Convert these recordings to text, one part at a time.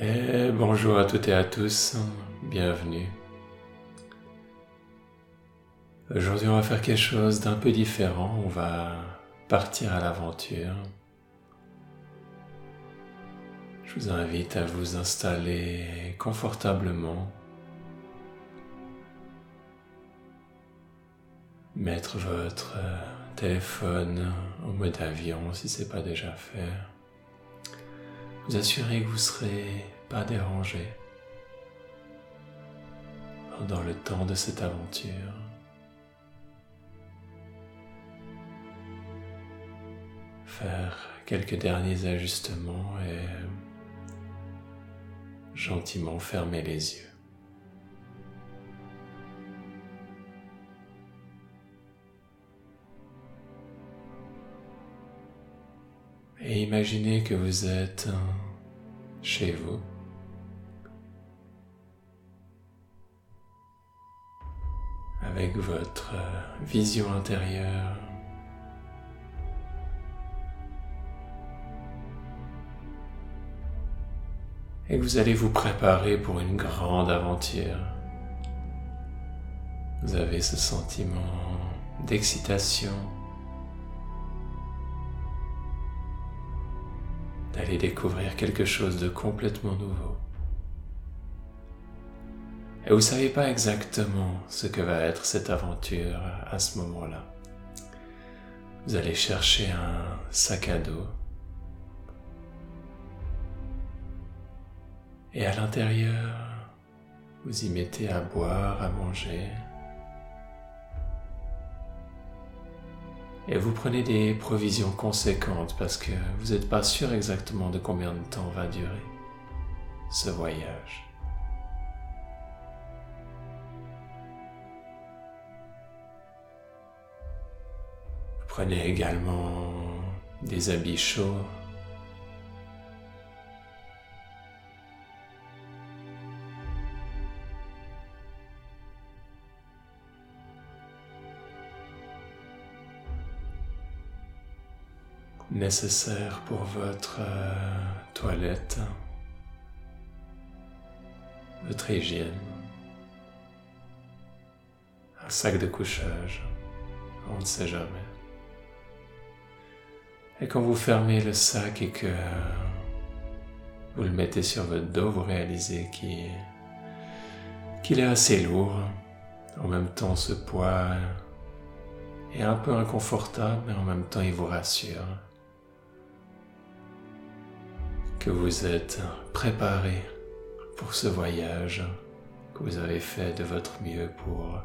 Et bonjour à toutes et à tous, bienvenue. Aujourd'hui on va faire quelque chose d'un peu différent, on va partir à l'aventure. Je vous invite à vous installer confortablement, mettre votre téléphone au mode avion si ce n'est pas déjà fait vous assurez que vous serez pas dérangé pendant le temps de cette aventure. Faire quelques derniers ajustements et gentiment fermer les yeux. Et imaginez que vous êtes chez vous. Avec votre vision intérieure. Et que vous allez vous préparer pour une grande aventure. Vous avez ce sentiment d'excitation, d'aller découvrir quelque chose de complètement nouveau. Et vous ne savez pas exactement ce que va être cette aventure à ce moment-là. Vous allez chercher un sac à dos. Et à l'intérieur, vous y mettez à boire, à manger. Et vous prenez des provisions conséquentes parce que vous n'êtes pas sûr exactement de combien de temps va durer ce voyage. Prenez également des habits chauds. Nécessaire pour votre euh, toilette, votre hygiène, un sac de couchage, on ne sait jamais. Et quand vous fermez le sac et que vous le mettez sur votre dos, vous réalisez qu'il est assez lourd. En même temps, ce poids est un peu inconfortable, mais en même temps, il vous rassure que vous êtes préparé pour ce voyage, que vous avez fait de votre mieux pour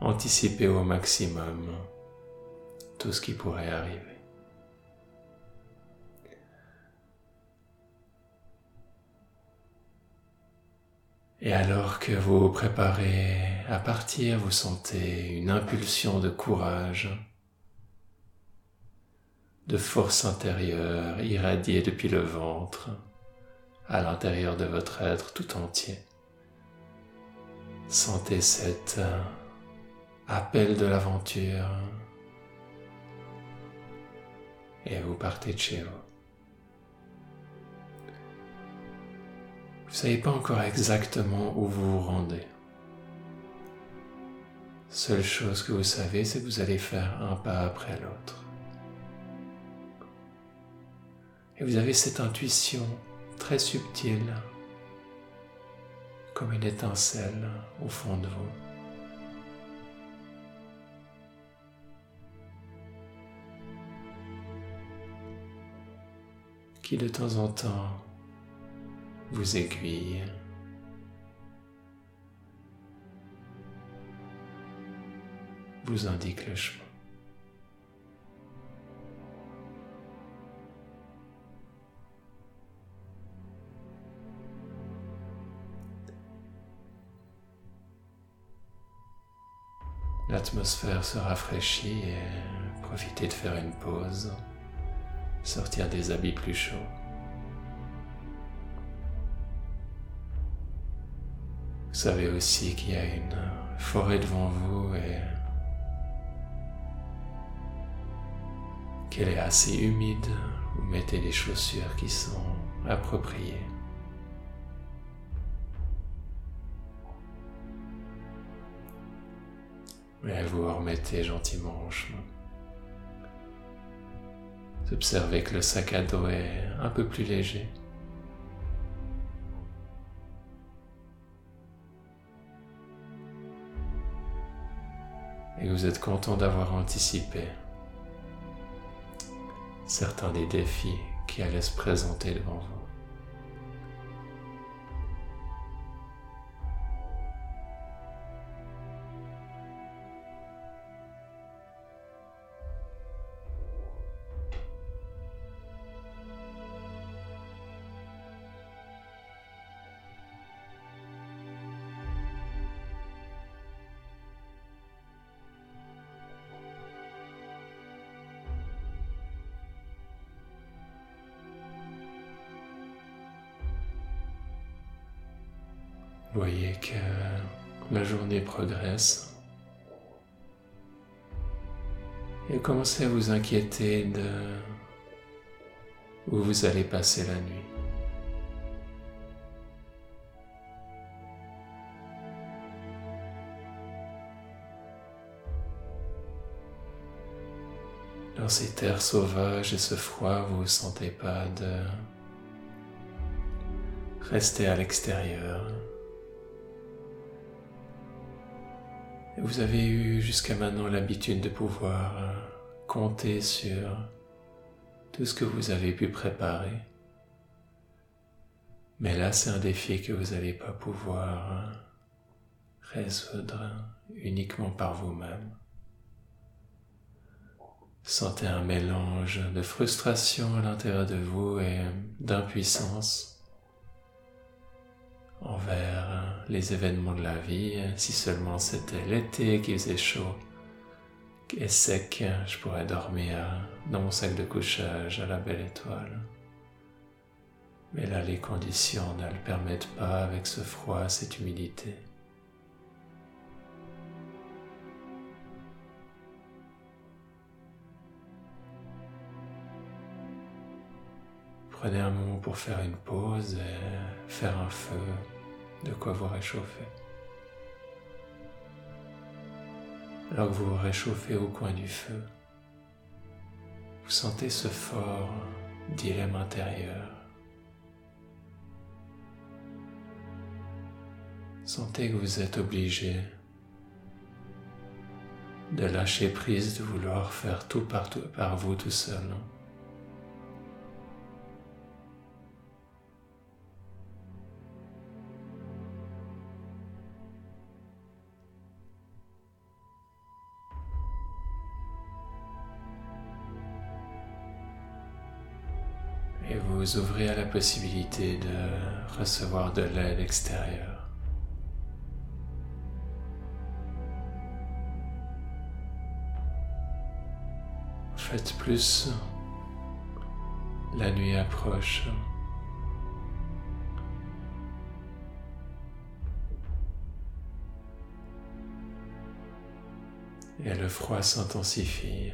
anticiper au maximum tout ce qui pourrait arriver. Et alors que vous vous préparez à partir, vous sentez une impulsion de courage de force intérieure irradiée depuis le ventre à l'intérieur de votre être tout entier. Sentez cet euh, appel de l'aventure et vous partez de chez vous. Vous ne savez pas encore exactement où vous vous rendez. Seule chose que vous savez, c'est que vous allez faire un pas après l'autre. Et vous avez cette intuition très subtile, comme une étincelle au fond de vous. qui de temps en temps vous aiguille. vous indique le chemin. L'atmosphère se rafraîchit et profitez de faire une pause, sortir des habits plus chauds. Vous savez aussi qu'il y a une euh, forêt devant vous et qu'elle est assez humide. Vous mettez les chaussures qui sont appropriées. Et vous vous remettez gentiment en chemin. Vous observez que le sac à dos est un peu plus léger. Et vous êtes content d'avoir anticipé certains des défis qui allaient se présenter devant vous. Voyez que la journée progresse et commencez à vous inquiéter de où vous allez passer la nuit. Dans ces terres sauvages et ce froid, vous ne sentez pas de rester à l'extérieur. Vous avez eu jusqu'à maintenant l'habitude de pouvoir euh, compter sur tout ce que vous avez pu préparer. Mais là, c'est un défi que vous n'allez pas pouvoir euh, résoudre uniquement par vous-même. Sentez un mélange de frustration à l'intérieur de vous et d'impuissance envers les événements de la vie. Si seulement c'était l'été qui faisait chaud et sec, je pourrais dormir dans mon sac de couchage à la belle étoile. Mais là, les conditions ne le permettent pas avec ce froid, cette humidité. Prenez un moment pour faire une pause et faire un feu, de quoi vous réchauffer. Alors que vous vous réchauffez au coin du feu, vous sentez ce fort dilemme intérieur. Sentez que vous êtes obligé de lâcher prise, de vouloir faire tout par, par vous tout seul. Vous ouvrez à la possibilité de recevoir de l'aide extérieure. Faites plus, la nuit approche. Et le froid s'intensifie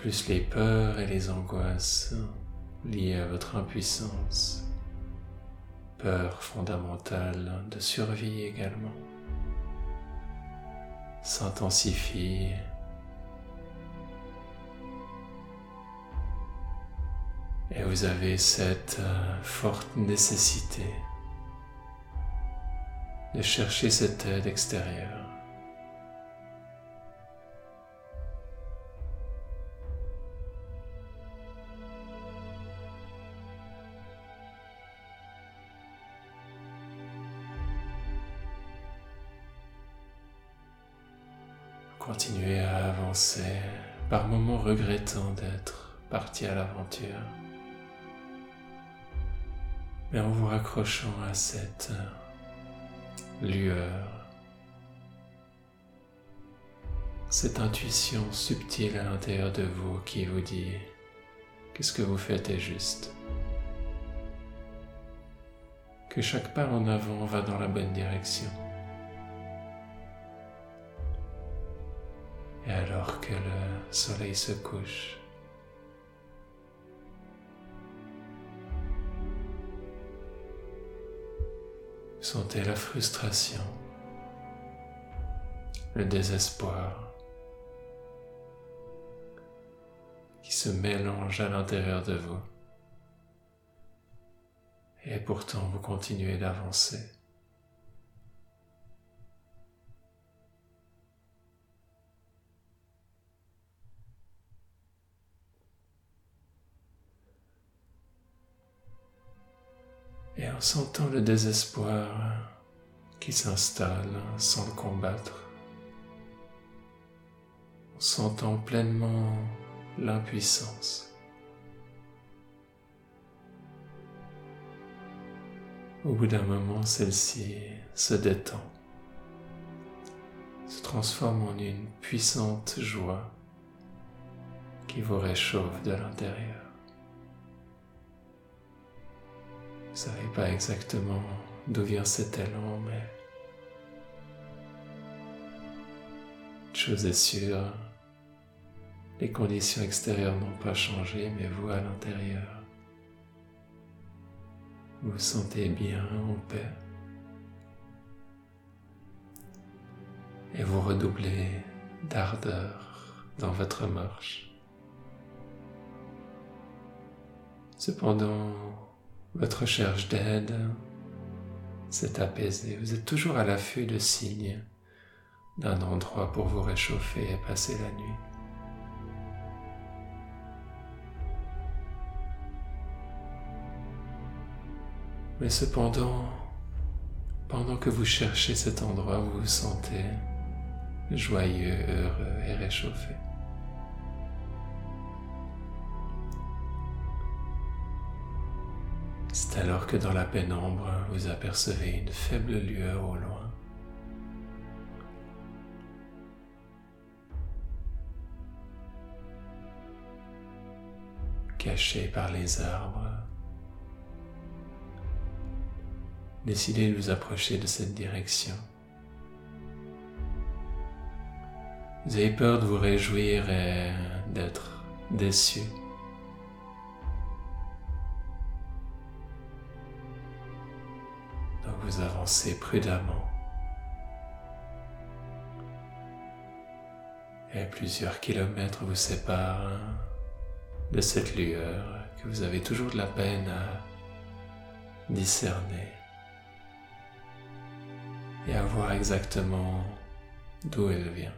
plus les peurs et les angoisses liées à votre impuissance, peur fondamentale de survie également, s'intensifient et vous avez cette euh, forte nécessité de chercher cette aide extérieure. Continuez à avancer, par moments regrettant d'être parti à l'aventure, mais en vous raccrochant à cette lueur, cette intuition subtile à l'intérieur de vous qui vous dit que ce que vous faites est juste, que chaque pas en avant va dans la bonne direction. Et alors que le soleil se couche, sentez la frustration le désespoir qui se mélange à l'intérieur de vous. Et pourtant, vous continuez d'avancer. Et en sentant le désespoir qui s'installe sans le combattre, en sentant pleinement l'impuissance. Au bout d'un moment, celle-ci se détend, se transforme en une puissante joie qui vous réchauffe de l'intérieur. Vous savez pas exactement d'où vient cet élan, mais une chose est sûre, les conditions extérieures n'ont pas changé, mais vous à l'intérieur, vous vous sentez bien en paix. Et vous redoublez d'ardeur dans votre marche. Cependant, votre recherche d'aide s'est apaisée. Vous êtes toujours à l'affût de signes d'un endroit pour vous réchauffer et passer la nuit. Mais cependant, pendant que vous cherchez cet endroit, vous vous sentez joyeux, heureux et réchauffé. Alors que dans la pénombre, vous apercevez une faible lueur au loin. Cachée par les arbres, décidez de vous approcher de cette direction. Vous avez peur de vous réjouir et d'être déçu. Vous avancez prudemment. Et plusieurs kilomètres vous séparent de cette lueur que vous avez toujours de la peine à discerner et à voir exactement d'où elle vient.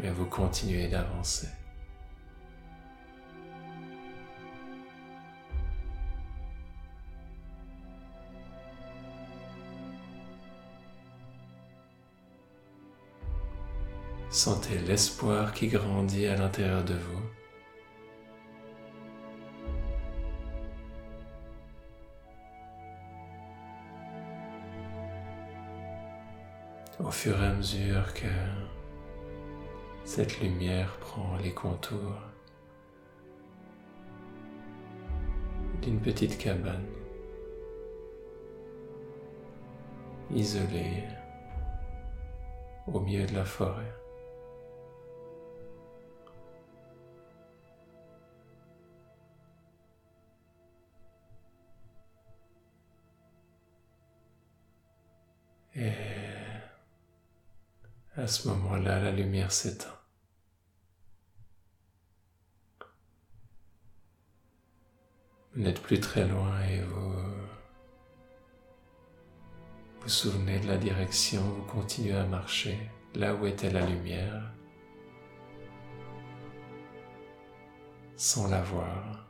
Mais vous continuez d'avancer. Sentez l'espoir qui grandit à l'intérieur de vous. Au fur et à mesure que cette lumière prend les contours d'une petite cabane isolée au milieu de la forêt. Et à ce moment-là, la lumière s'éteint. Vous n'êtes plus très loin et vous vous souvenez de la direction, vous continuez à marcher là où était la lumière sans la voir.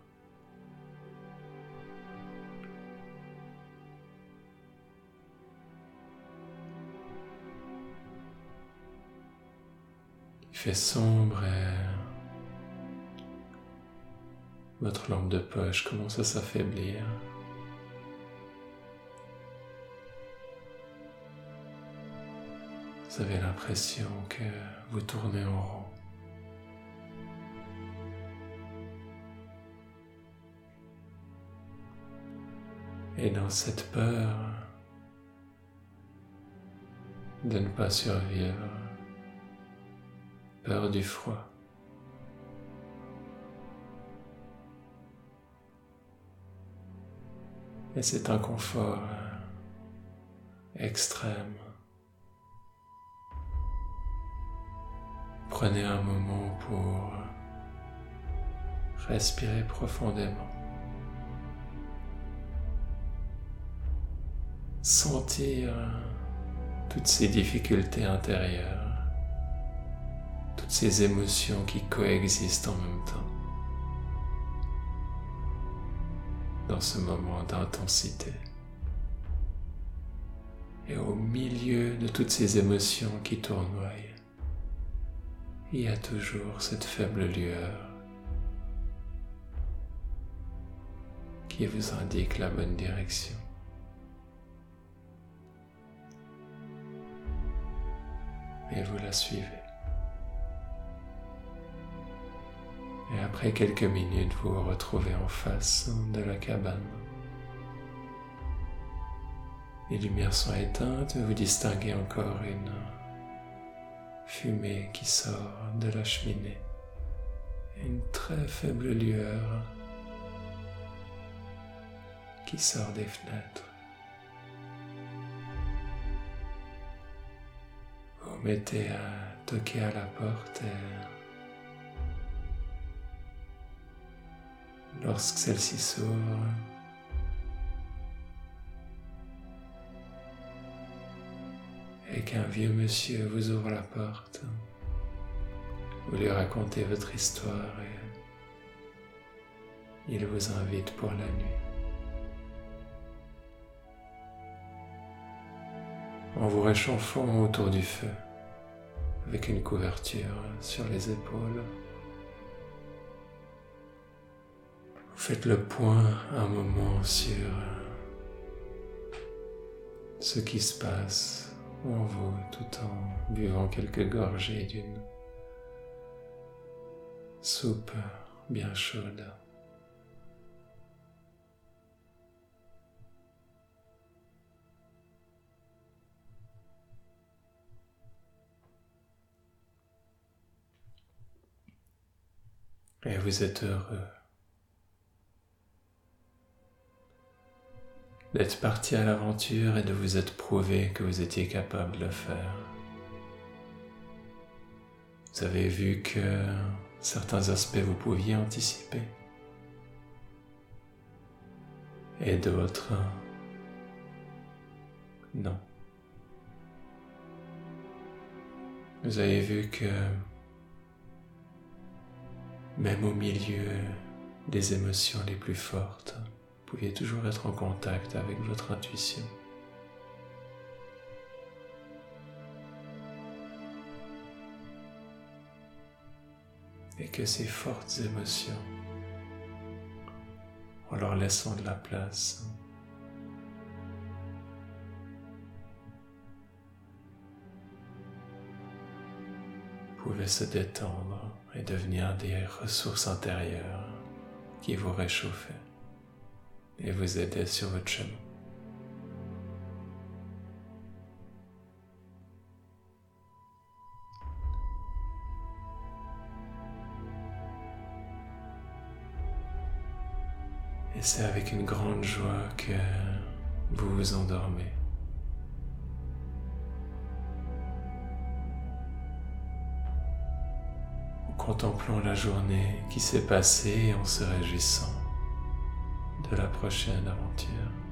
Fait sombre et votre lampe de poche commence à s'affaiblir. Vous avez l'impression que vous tournez en rond. Et dans cette peur de ne pas survivre, peur du froid. Et cet inconfort extrême. Prenez un moment pour respirer profondément. Sentir toutes ces difficultés intérieures ces émotions qui coexistent en même temps dans ce moment d'intensité. Et au milieu de toutes ces émotions qui tournoient, il y a toujours cette faible lueur qui vous indique la bonne direction. Et vous la suivez. Et après quelques minutes, vous vous retrouvez en face de la cabane. Les lumières sont éteintes, vous distinguez encore une fumée qui sort de la cheminée. Une très faible lueur qui sort des fenêtres. Vous mettez à toquer à la porte lorsque celle-ci s'ouvre, et qu'un vieux monsieur vous ouvre la porte, vous lui racontez votre histoire et il vous invite pour la nuit. En vous réchauffant autour du feu, avec une couverture sur les épaules, faites le point un moment sur ce qui se passe en vous tout en buvant quelques gorgées d'une soupe bien chaude. Et vous êtes heureux d'être parti à l'aventure et de vous être prouvé que vous étiez capable de le faire. Vous avez vu que certains aspects vous pouviez anticiper et d'autres non. Vous avez vu que même au milieu des émotions les plus fortes, vous pouviez toujours être en contact avec votre intuition. Et que ces fortes émotions, en leur laissant de la place, pouvaient se détendre et devenir des ressources intérieures qui vous réchauffaient et vous aider sur votre chemin. Et c'est avec une grande joie que vous vous endormez. En contemplant la journée qui s'est passée en se réjouissant de la prochaine aventure.